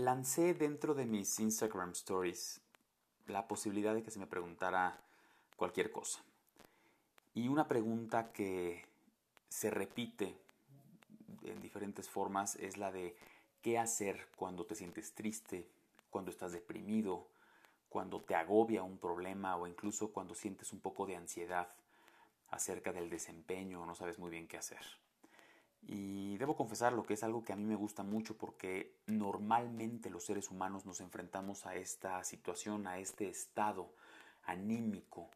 lancé dentro de mis Instagram Stories la posibilidad de que se me preguntara cualquier cosa. Y una pregunta que se repite en diferentes formas es la de qué hacer cuando te sientes triste, cuando estás deprimido, cuando te agobia un problema o incluso cuando sientes un poco de ansiedad acerca del desempeño o no sabes muy bien qué hacer. Y debo confesar lo que es algo que a mí me gusta mucho porque normalmente los seres humanos nos enfrentamos a esta situación, a este estado anímico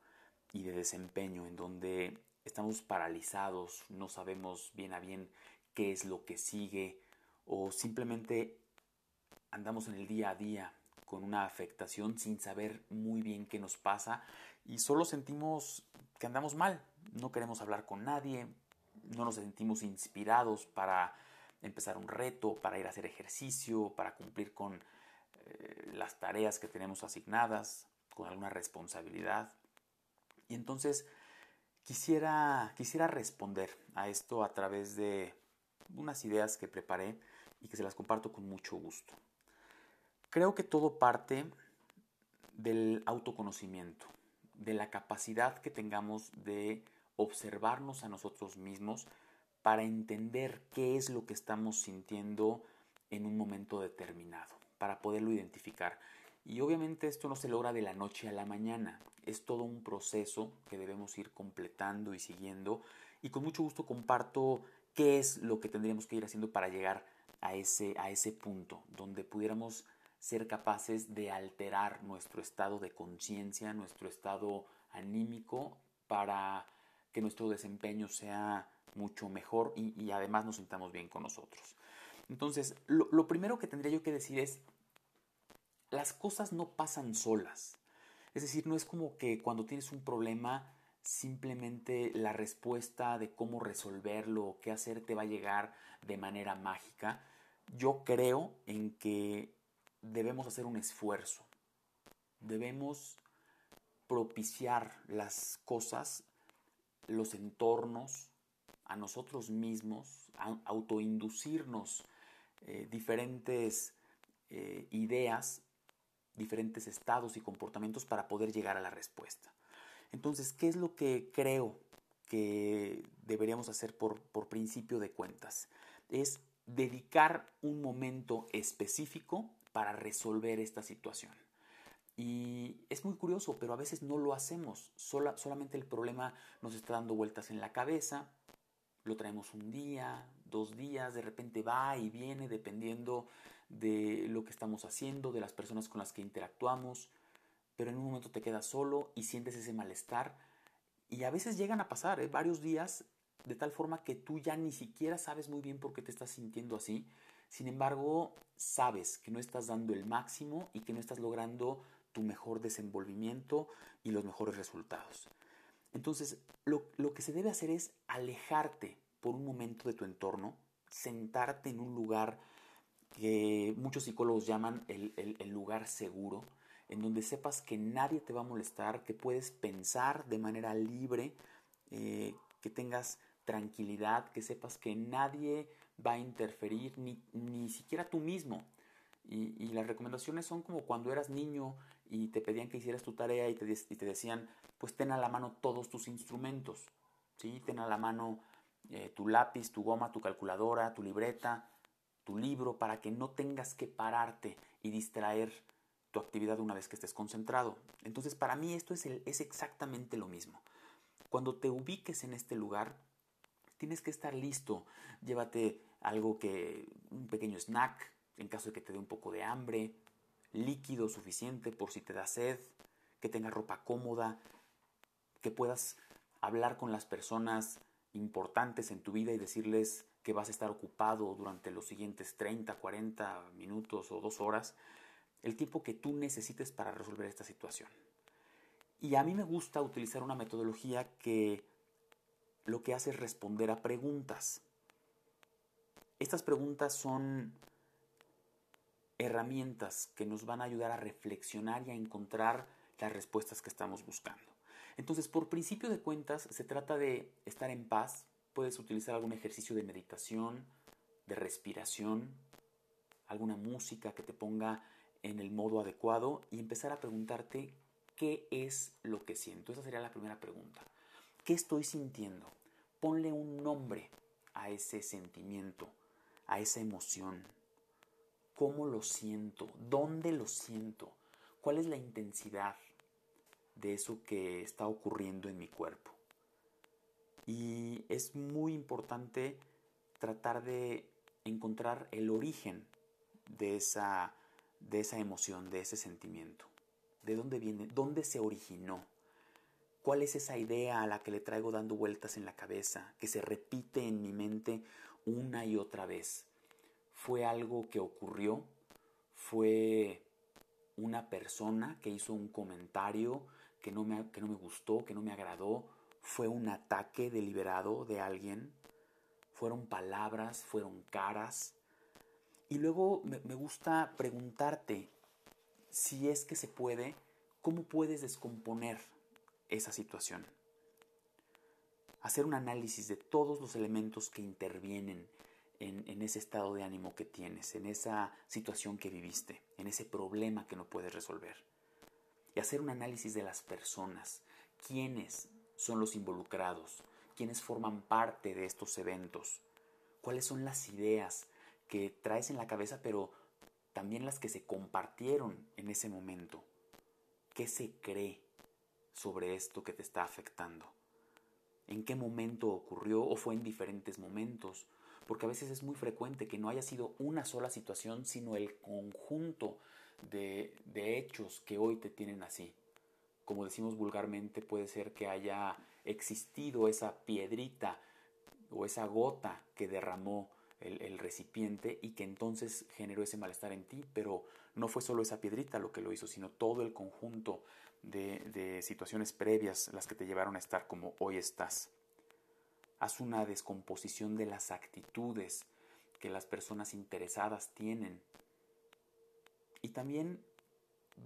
y de desempeño en donde estamos paralizados, no sabemos bien a bien qué es lo que sigue o simplemente andamos en el día a día con una afectación sin saber muy bien qué nos pasa y solo sentimos que andamos mal, no queremos hablar con nadie, no nos sentimos inspirados para empezar un reto, para ir a hacer ejercicio, para cumplir con eh, las tareas que tenemos asignadas, con alguna responsabilidad. Y entonces quisiera, quisiera responder a esto a través de unas ideas que preparé y que se las comparto con mucho gusto. Creo que todo parte del autoconocimiento, de la capacidad que tengamos de observarnos a nosotros mismos para entender qué es lo que estamos sintiendo en un momento determinado, para poderlo identificar. Y obviamente esto no se logra de la noche a la mañana, es todo un proceso que debemos ir completando y siguiendo y con mucho gusto comparto qué es lo que tendríamos que ir haciendo para llegar a ese, a ese punto donde pudiéramos ser capaces de alterar nuestro estado de conciencia, nuestro estado anímico para que nuestro desempeño sea mucho mejor y, además nos sintamos bien con nosotros. Entonces, lo, primero que tendría yo que decir es, las cosas no pasan solas. Es decir, no es como que cuando tienes un problema, simplemente la respuesta de cómo resolverlo o qué hacer te va a llegar de manera mágica. Yo creo en que debemos hacer un esfuerzo. Debemos propiciar las cosas los entornos, a nosotros mismos, autoinducirnos eh, diferentes eh, ideas, diferentes estados y comportamientos para poder llegar a la respuesta. Entonces, ¿qué es lo que creo que deberíamos hacer por, por principio de cuentas? Es dedicar un momento específico para resolver esta situación. Y es muy curioso, pero a veces no lo hacemos. solamente el problema nos está dando vueltas en la cabeza. Lo traemos un día, dos días, de repente va y viene dependiendo de lo que estamos haciendo, de las personas con las que interactuamos. Pero en un momento te quedas solo y sientes ese malestar. Y a veces llegan a pasar ¿eh? varios días de tal forma que tú ya ni siquiera sabes muy bien por qué te estás sintiendo así. Sin embargo, sabes que no estás dando el máximo y que no estás logrando tu mejor desenvolvimiento y los mejores resultados. Entonces, lo, que se debe hacer es alejarte por un momento de tu entorno, sentarte en un lugar que muchos psicólogos llaman el, lugar seguro, en donde sepas que nadie te va a molestar, que puedes pensar de manera libre, eh, que tengas tranquilidad, que sepas que nadie va a interferir, ni, ni siquiera tú mismo. Y, las recomendaciones son como cuando eras niño y te pedían que hicieras tu tarea y te, te decían, pues ten a la mano todos tus instrumentos, ¿sí? Ten a la mano eh, tu lápiz, tu goma, tu calculadora, tu libreta, tu libro, para que no tengas que pararte y distraer tu actividad una vez que estés concentrado. Entonces, para mí esto es, el, es exactamente lo mismo. Cuando te ubiques en este lugar, tienes que estar listo. Llévate algo que, un pequeño snack, en caso de que te dé un poco de hambre, líquido suficiente por si te da sed, que tengas ropa cómoda, que puedas hablar con las personas importantes en tu vida y decirles que vas a estar ocupado durante los siguientes 30, 40 minutos o dos horas, el tiempo que tú necesites para resolver esta situación. Y a mí me gusta utilizar una metodología que lo que hace es responder a preguntas. Estas preguntas son herramientas que nos van a ayudar a reflexionar y a encontrar las respuestas que estamos buscando. Entonces, por principio de cuentas, se trata de estar en paz. Puedes utilizar algún ejercicio de meditación, de respiración, alguna música que te ponga en el modo adecuado y empezar a preguntarte qué es lo que siento. Esa sería la primera pregunta. ¿Qué estoy sintiendo? Ponle un nombre a ese sentimiento, a esa emoción. ¿Cómo lo siento? ¿Dónde lo siento? ¿Cuál es la intensidad de eso que está ocurriendo en mi cuerpo? Y es muy importante tratar de encontrar el origen de esa, de esa emoción, de ese sentimiento. ¿De dónde viene? ¿Dónde se originó? ¿Cuál es esa idea a la que le traigo dando vueltas en la cabeza, que se repite en mi mente una y otra vez? ¿Fue algo que ocurrió? ¿Fue una persona que hizo un comentario que no me, que no me gustó, que no me agradó? ¿Fue un ataque deliberado de alguien? ¿Fueron palabras? ¿Fueron caras? Y luego me, me gusta preguntarte, si es que se puede, ¿cómo puedes descomponer esa situación? Hacer un análisis de todos los elementos que intervienen en, ese estado de ánimo que tienes, en esa situación que viviste, en ese problema que no puedes resolver. Y hacer un análisis de las personas, quiénes son los involucrados, quiénes forman parte de estos eventos, cuáles son las ideas que traes en la cabeza, pero también las que se compartieron en ese momento. ¿Qué se cree sobre esto que te está afectando? ¿En qué momento ocurrió o fue en diferentes momentos? Porque a veces es muy frecuente que no haya sido una sola situación, sino el conjunto de, hechos que hoy te tienen así. Como decimos vulgarmente, puede ser que haya existido esa piedrita o esa gota que derramó el, recipiente y que entonces generó ese malestar en ti, pero no fue solo esa piedrita lo que lo hizo, sino todo el conjunto de situaciones previas las que te llevaron a estar como hoy estás. Haz una descomposición de las actitudes que las personas interesadas tienen. Y también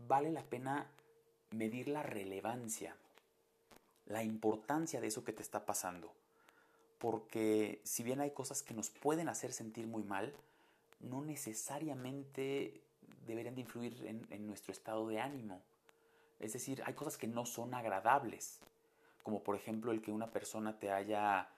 vale la pena medir la relevancia, la importancia de eso que te está pasando porque si bien hay cosas que nos pueden hacer sentir muy mal, no necesariamente deberían de influir en, nuestro estado de ánimo. Es decir, hay cosas que no son agradables, como por ejemplo el que una persona te haya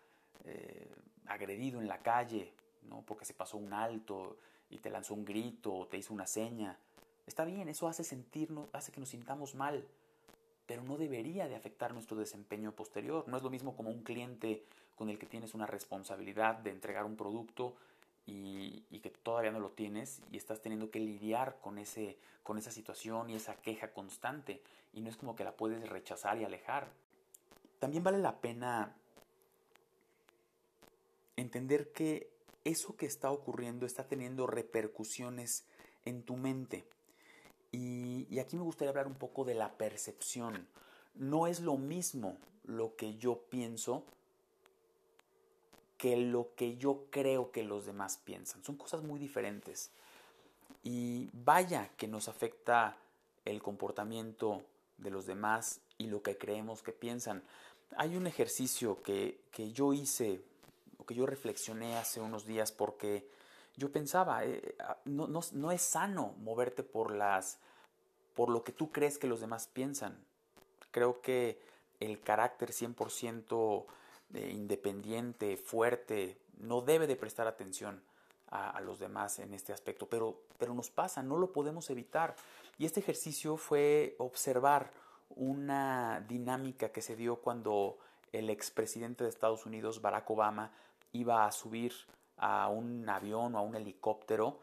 eh, agredido en la calle, ¿no? porque se pasó un alto y te lanzó un grito o te hizo una seña. Está bien, eso hace sentirnos, hace que nos sintamos mal, pero no debería de afectar nuestro desempeño posterior. No es lo mismo como un cliente con el que tienes una responsabilidad de entregar un producto y, que todavía no lo tienes y estás teniendo que lidiar con, ese, con esa situación y esa queja constante y no es como que la puedes rechazar y alejar. También vale la pena entender que eso que está ocurriendo está teniendo repercusiones en tu mente. Y, aquí me gustaría hablar un poco de la percepción. No es lo mismo lo que yo pienso que lo que yo creo que los demás piensan. Son cosas muy diferentes. Y vaya que nos afecta el comportamiento de los demás y lo que creemos que piensan. Hay un ejercicio que, yo hice, que yo reflexioné hace unos días porque yo pensaba, eh, no, no, es sano moverte por, las, por lo que tú crees que los demás piensan. Creo que el carácter 100% independiente, fuerte, no debe de prestar atención a, los demás en este aspecto, pero, pero nos pasa, no lo podemos evitar. Y este ejercicio fue observar una dinámica que se dio cuando el expresidente de Estados Unidos, Barack Obama, iba a subir a un avión o a un helicóptero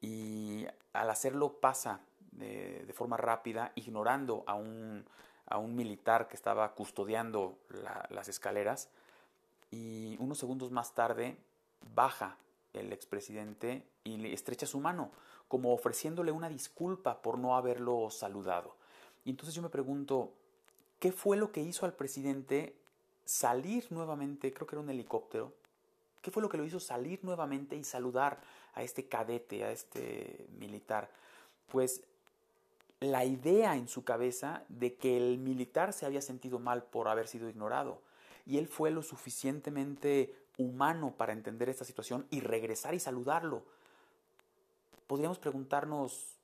y al hacerlo pasa de, forma rápida, ignorando a un, a un, militar que estaba custodiando las escaleras y unos segundos más tarde baja el expresidente y le estrecha su mano, como ofreciéndole una disculpa por no haberlo saludado. Y entonces yo me pregunto, ¿qué fue lo que hizo al presidente salir nuevamente, creo que era un helicóptero, qué fue lo que lo hizo salir nuevamente y saludar a este cadete, a este militar? Pues la idea en su cabeza de que el militar se había sentido mal por haber sido ignorado y él fue lo suficientemente humano para entender esta situación y regresar y saludarlo. podríamos preguntarnos,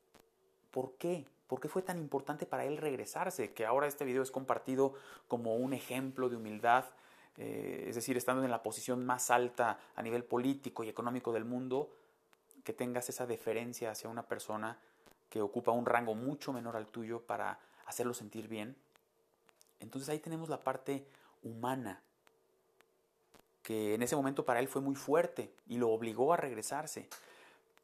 ¿por qué? ¿Por qué fue tan importante para él regresarse? Que ahora este video es compartido como un ejemplo de humildad, eh, es decir, estando en la posición más alta a nivel político y económico del mundo, que tengas esa deferencia hacia una persona que ocupa un rango mucho menor al tuyo para hacerlo sentir bien. Entonces ahí tenemos la parte humana, que en ese momento para él fue muy fuerte y lo obligó a regresarse.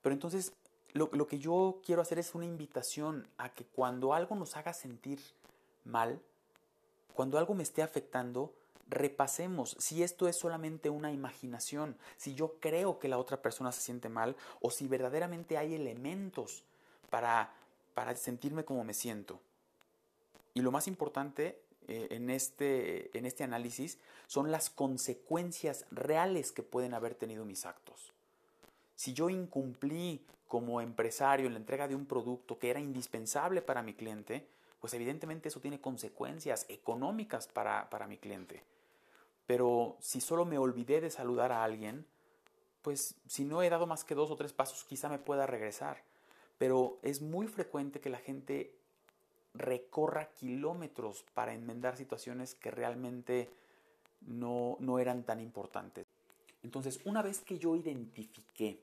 Pero entonces lo, lo, que yo quiero hacer es una invitación a que cuando algo nos haga sentir mal, cuando algo me esté afectando, repasemos si esto es solamente una imaginación, si yo creo que la otra persona se siente mal o si verdaderamente hay elementos para, para sentirme como me siento. Y lo más importante eh, en, este, en este análisis son las consecuencias reales que pueden haber tenido mis actos. Si yo incumplí como empresario en la entrega de un producto que era indispensable para mi cliente, pues evidentemente eso tiene consecuencias económicas para, para mi cliente. Pero si solo me olvidé de saludar a alguien, pues si no he dado más que dos o tres pasos, quizá me pueda regresar. Pero es muy frecuente que la gente recorra kilómetros para enmendar situaciones que realmente no, no eran tan importantes. Entonces, una vez que yo identifiqué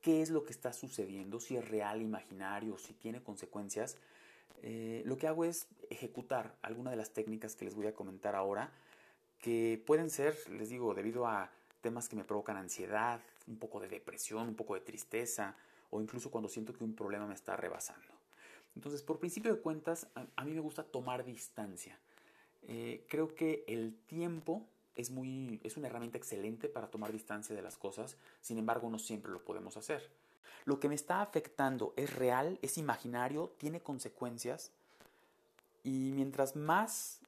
qué es lo que está sucediendo, si es real, imaginario, si tiene consecuencias, eh, lo que hago es ejecutar alguna de las técnicas que les voy a comentar ahora que pueden ser, les digo, debido a temas que me provocan ansiedad, un poco de depresión, un poco de tristeza, o incluso cuando siento que un problema me está rebasando. Entonces, por principio de cuentas, a, mí me gusta tomar distancia. Eh, creo que el tiempo es, muy, es una herramienta excelente para tomar distancia de las cosas, sin embargo, no siempre lo podemos hacer. Lo que me está afectando es real, es imaginario, tiene consecuencias, y mientras más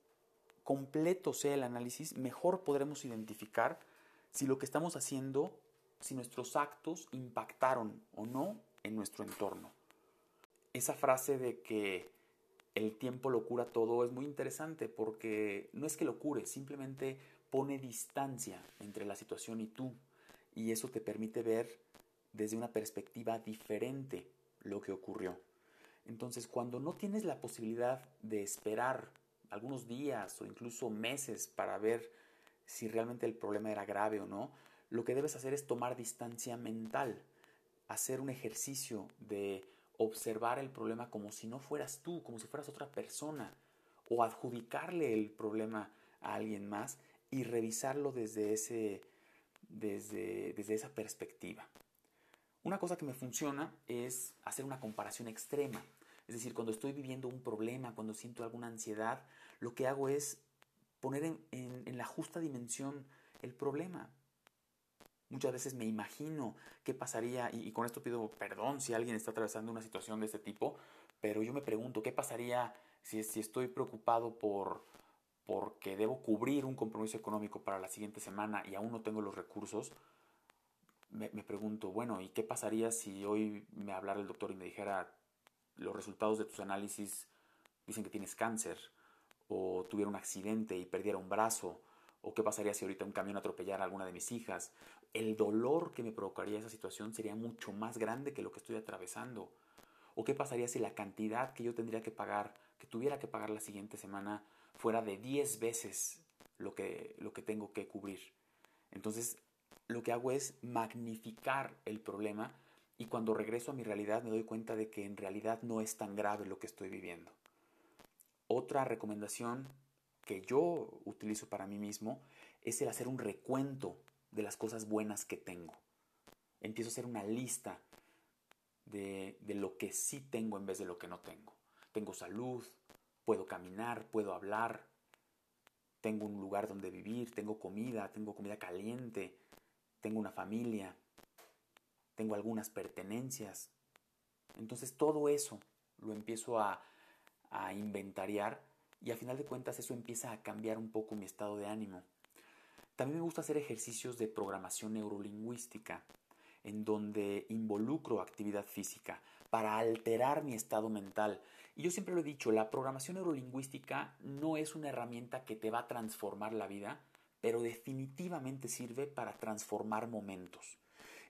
completo sea el análisis, mejor podremos identificar si lo que estamos haciendo, si nuestros actos impactaron o no en nuestro entorno. Esa frase de que el tiempo lo cura todo es muy interesante porque no es que lo cure, simplemente pone distancia entre la situación y tú y eso te permite ver desde una perspectiva diferente lo que ocurrió. Entonces, cuando no tienes la posibilidad de esperar algunos días o incluso meses para ver si realmente el problema era grave o no, lo que debes hacer es tomar distancia mental, hacer un ejercicio de observar el problema como si no fueras tú, como si fueras otra persona, o adjudicarle el problema a alguien más y revisarlo desde, ese, desde, desde esa perspectiva. Una cosa que me funciona es hacer una comparación extrema. Es decir, cuando estoy viviendo un problema, cuando siento alguna ansiedad, lo que hago es poner en, la justa dimensión el problema. Muchas veces me imagino qué pasaría, y, con esto pido perdón si alguien está atravesando una situación de este tipo, pero yo me pregunto, ¿qué pasaría si, estoy preocupado por porque debo cubrir un compromiso económico para la siguiente semana y aún no tengo los recursos? Me pregunto, bueno, ¿y qué pasaría si hoy me hablara el doctor y me dijera, los resultados de tus análisis dicen que tienes cáncer, o tuviera un accidente y perdiera un brazo, o qué pasaría si ahorita un camión atropellara a alguna de mis hijas. El dolor que me provocaría esa situación sería mucho más grande que lo que estoy atravesando. ¿O qué pasaría si la cantidad que yo tendría que pagar, que tuviera que pagar la siguiente semana, fuera de 10 veces lo que, lo que tengo que cubrir? Entonces, lo que hago es magnificar el problema y cuando regreso a mi realidad me doy cuenta de que en realidad no es tan grave lo que estoy viviendo. Otra recomendación que yo utilizo para mí mismo es el hacer un recuento de las cosas buenas que tengo. Empiezo a hacer una lista de, de, lo que sí tengo en vez de lo que no tengo. Tengo salud, puedo caminar, puedo hablar, tengo un lugar donde vivir, tengo comida, tengo comida caliente, tengo una familia, tengo algunas pertenencias. Entonces todo eso lo empiezo a, a inventariar y a final de cuentas eso empieza a cambiar un poco mi estado de ánimo. También me gusta hacer ejercicios de programación neurolingüística en donde involucro actividad física para alterar mi estado mental. Y yo siempre lo he dicho, la programación neurolingüística no es una herramienta que te va a transformar la vida, pero definitivamente sirve para transformar momentos.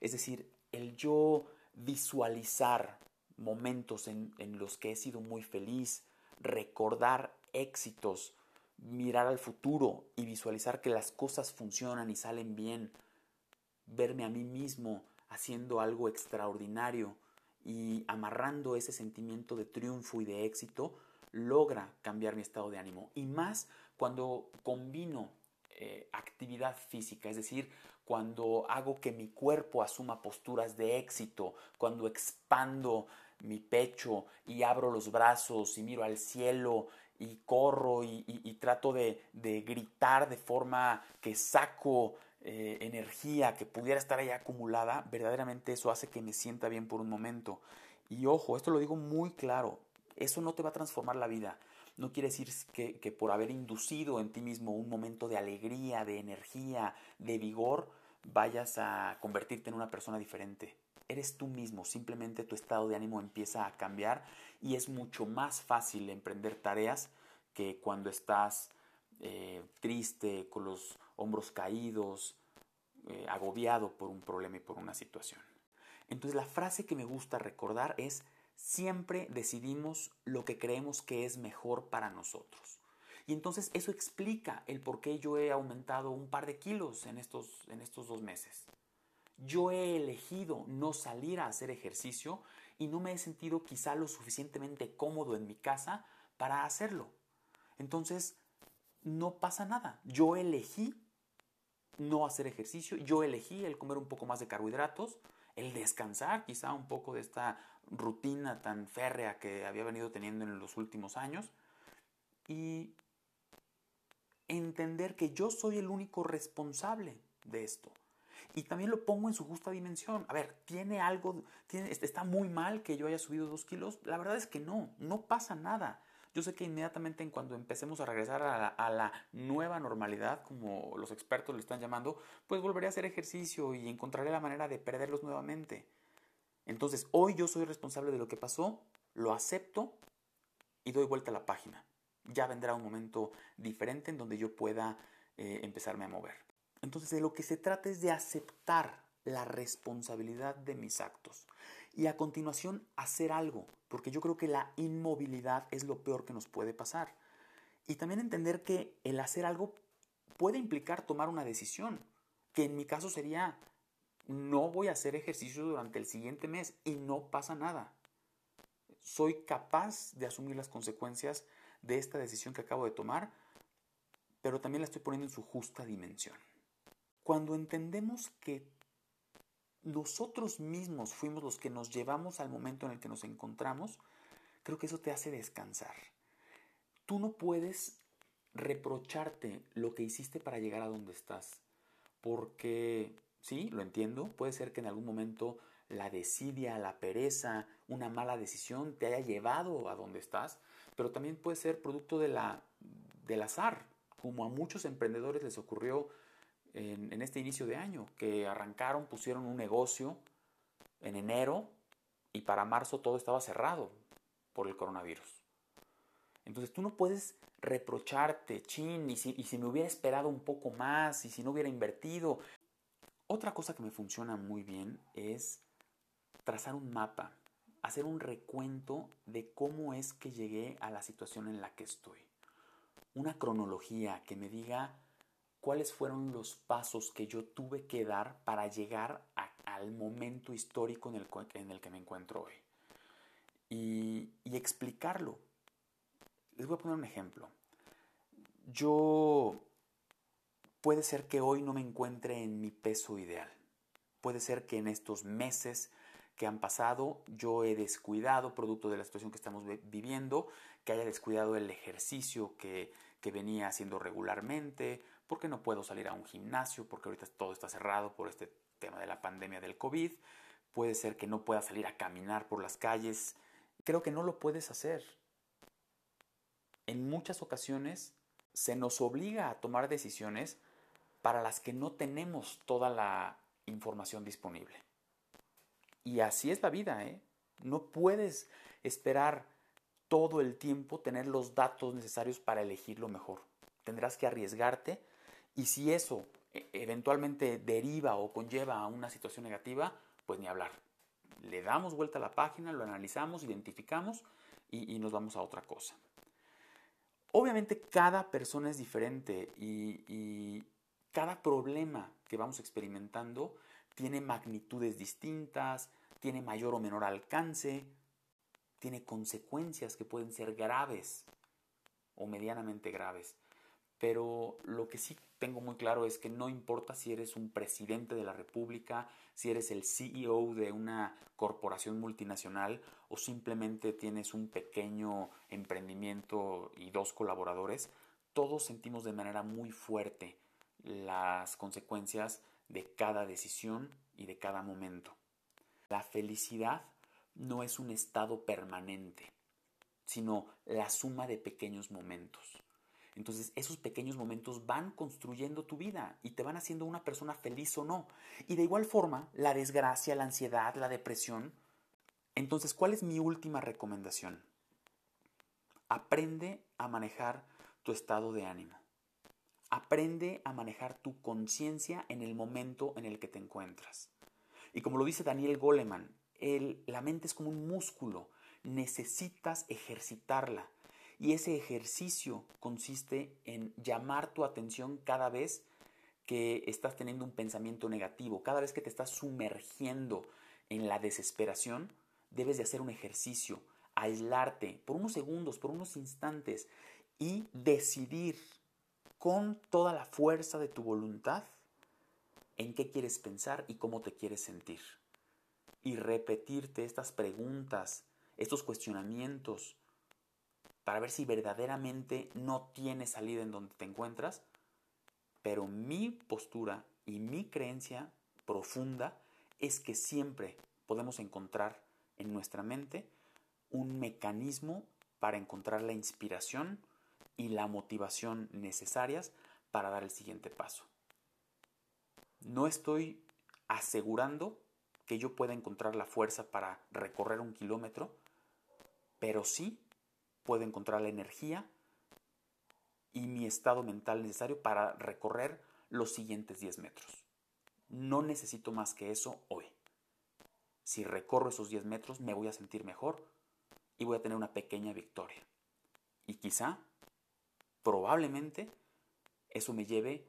Es decir, el yo visualizar momentos en, los que he sido muy feliz, recordar éxitos, mirar al futuro y visualizar que las cosas funcionan y salen bien, verme a mí mismo haciendo algo extraordinario y amarrando ese sentimiento de triunfo y de éxito, logra cambiar mi estado de ánimo. Y más cuando combino eh, actividad física, es decir, cuando hago que mi cuerpo asuma posturas de éxito, cuando expando mi pecho y abro los brazos y miro al cielo y corro y, trato de, gritar de forma que saco eh, energía que pudiera estar ahí acumulada, verdaderamente eso hace que me sienta bien por un momento. Y ojo, esto lo digo muy claro, eso no te va a transformar la vida. No quiere decir que, que por haber inducido en ti mismo un momento de alegría, de energía, de vigor, vayas a convertirte en una persona diferente eres tú mismo, simplemente tu estado de ánimo empieza a cambiar y es mucho más fácil emprender tareas que cuando estás eh, triste, con los hombros caídos, eh, agobiado por un problema y por una situación. Entonces la frase que me gusta recordar es, siempre decidimos lo que creemos que es mejor para nosotros. Y entonces eso explica el por qué yo he aumentado un par de kilos en estos, en estos dos meses. Yo he elegido no salir a hacer ejercicio y no me he sentido quizá lo suficientemente cómodo en mi casa para hacerlo. Entonces, no pasa nada. Yo elegí no hacer ejercicio, yo elegí el comer un poco más de carbohidratos, el descansar quizá un poco de esta rutina tan férrea que había venido teniendo en los últimos años y entender que yo soy el único responsable de esto y también lo pongo en su justa dimensión. A ver, ¿tiene algo, está muy mal que yo haya subido dos kilos? La verdad es que no, no pasa nada. Yo sé que inmediatamente en cuando empecemos a regresar a la, nueva normalidad, como los expertos le están llamando, pues volveré a hacer ejercicio y encontraré la manera de perderlos nuevamente. Entonces, hoy yo soy responsable de lo que pasó, lo acepto y doy vuelta a la página. Ya vendrá un momento diferente en donde yo pueda eh, empezarme a mover. Entonces de lo que se trata es de aceptar la responsabilidad de mis actos y a continuación hacer algo, porque yo creo que la inmovilidad es lo peor que nos puede pasar. Y también entender que el hacer algo puede implicar tomar una decisión, que en mi caso sería no voy a hacer ejercicio durante el siguiente mes y no pasa nada. Soy capaz de asumir las consecuencias de esta decisión que acabo de tomar, pero también la estoy poniendo en su justa dimensión. Cuando entendemos que nosotros mismos fuimos los que nos llevamos al momento en el que nos encontramos, creo que eso te hace descansar. Tú no puedes reprocharte lo que hiciste para llegar a donde estás, porque sí, lo entiendo, puede ser que en algún momento la desidia, la pereza, una mala decisión te haya llevado a donde estás, pero también puede ser producto de la, del azar, como a muchos emprendedores les ocurrió en, este inicio de año, que arrancaron, pusieron un negocio en enero y para marzo todo estaba cerrado por el coronavirus. Entonces tú no puedes reprocharte, chin, y si, y si me hubiera esperado un poco más, y si no hubiera invertido. Otra cosa que me funciona muy bien es trazar un mapa, hacer un recuento de cómo es que llegué a la situación en la que estoy. Una cronología que me diga cuáles fueron los pasos que yo tuve que dar para llegar al momento histórico en el, en el, que me encuentro hoy. Y explicarlo. Les voy a poner un ejemplo. Yo puede ser que hoy no me encuentre en mi peso ideal. Puede ser que en estos meses que han pasado yo he descuidado, producto de la situación que estamos viviendo, que haya descuidado el ejercicio que, que venía haciendo regularmente, porque no puedo salir a un gimnasio, porque ahorita todo está cerrado por este tema de la pandemia del COVID, puede ser que no pueda salir a caminar por las calles, creo que no lo puedes hacer. En muchas ocasiones se nos obliga a tomar decisiones para las que no tenemos toda la información disponible. Y así es la vida, ¿eh? No puedes esperar todo el tiempo tener los datos necesarios para elegir lo mejor. Tendrás que arriesgarte y si eso e, eventualmente deriva o conlleva a una situación negativa, pues ni hablar. le damos vuelta a la página, lo analizamos, identificamos y, nos vamos a otra cosa. Obviamente cada persona es diferente y cada problema que vamos experimentando tiene magnitudes distintas, tiene mayor o menor alcance, tiene consecuencias que pueden ser graves o medianamente graves. Pero lo que sí tengo muy claro es que no importa si eres un presidente de la República, si eres el CEO de una corporación multinacional o simplemente tienes un pequeño emprendimiento y dos colaboradores, todos sentimos de manera muy fuerte las consecuencias de cada decisión y de cada momento. La felicidad no es un estado permanente, sino la suma de pequeños momentos. Entonces esos pequeños momentos van construyendo tu vida y te van haciendo una persona feliz o no. Y de igual forma, la desgracia, la ansiedad, la depresión. Entonces, ¿cuál es mi última recomendación? Aprende a manejar tu estado de ánimo. Aprende a manejar tu conciencia en el momento en el que te encuentras. Y como lo dice Daniel Goleman, la mente es como un músculo, necesitas ejercitarla. Y ese ejercicio consiste en llamar tu atención cada vez que estás teniendo un pensamiento negativo, cada vez que te estás sumergiendo en la desesperación, debes de hacer un ejercicio, aislarte por unos segundos, por unos instantes y decidir con toda la fuerza de tu voluntad en qué quieres pensar y cómo te quieres sentir. Y repetirte estas preguntas, estos cuestionamientos, para ver si verdaderamente no tienes salida en donde te encuentras. Pero mi postura y mi creencia profunda es que siempre podemos encontrar en nuestra mente un mecanismo para encontrar la inspiración y la motivación necesarias para dar el siguiente paso. No estoy asegurando que yo pueda encontrar la fuerza para recorrer un kilómetro, pero sí puedo encontrar la energía y mi estado mental necesario para recorrer los siguientes 10 metros. No necesito más que eso hoy. Si recorro esos 10 metros me voy a sentir mejor y voy a tener una pequeña victoria. Y quizá, probablemente, eso me lleve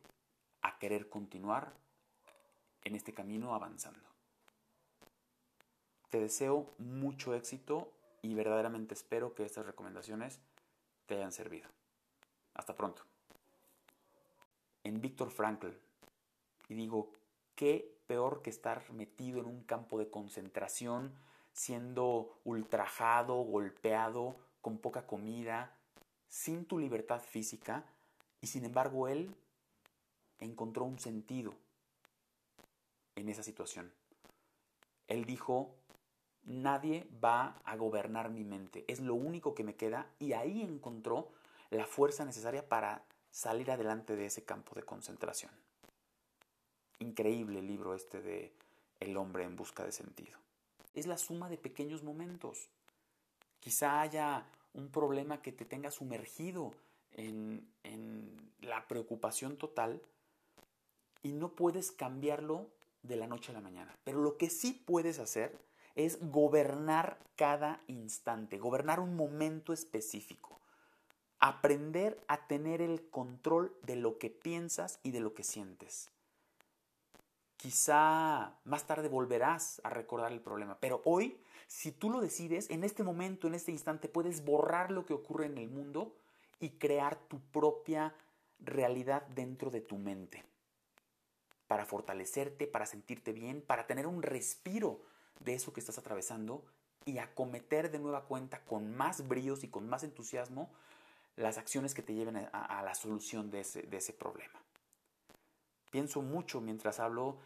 a querer continuar en este camino avanzando. Te deseo mucho éxito y verdaderamente espero que estas recomendaciones te hayan servido. Hasta pronto. En Víctor Frankl, y digo, qué peor que estar metido en un campo de concentración, siendo ultrajado, golpeado, con poca comida, sin tu libertad física, y sin embargo él encontró un sentido en esa situación. Él dijo, nadie va a gobernar mi mente, es lo único que me queda y ahí encontró la fuerza necesaria para salir adelante de ese campo de concentración. Increíble el libro este de El hombre en busca de sentido. Es la suma de pequeños momentos. Quizá haya un problema que te tenga sumergido en, en la preocupación total y no puedes cambiarlo de la noche a la mañana. Pero lo que sí puedes hacer es gobernar cada instante, gobernar un momento específico. Aprender a tener el control de lo que piensas y de lo que sientes. Quizá más tarde volverás a recordar el problema, pero hoy, si tú lo decides, en este momento, en este instante, puedes borrar lo que ocurre en el mundo y crear tu propia realidad dentro de tu mente para fortalecerte, para sentirte bien, para tener un respiro de eso que estás atravesando y acometer de nueva cuenta con más bríos y con más entusiasmo las acciones que te lleven a, la solución de ese, problema. Pienso mucho mientras hablo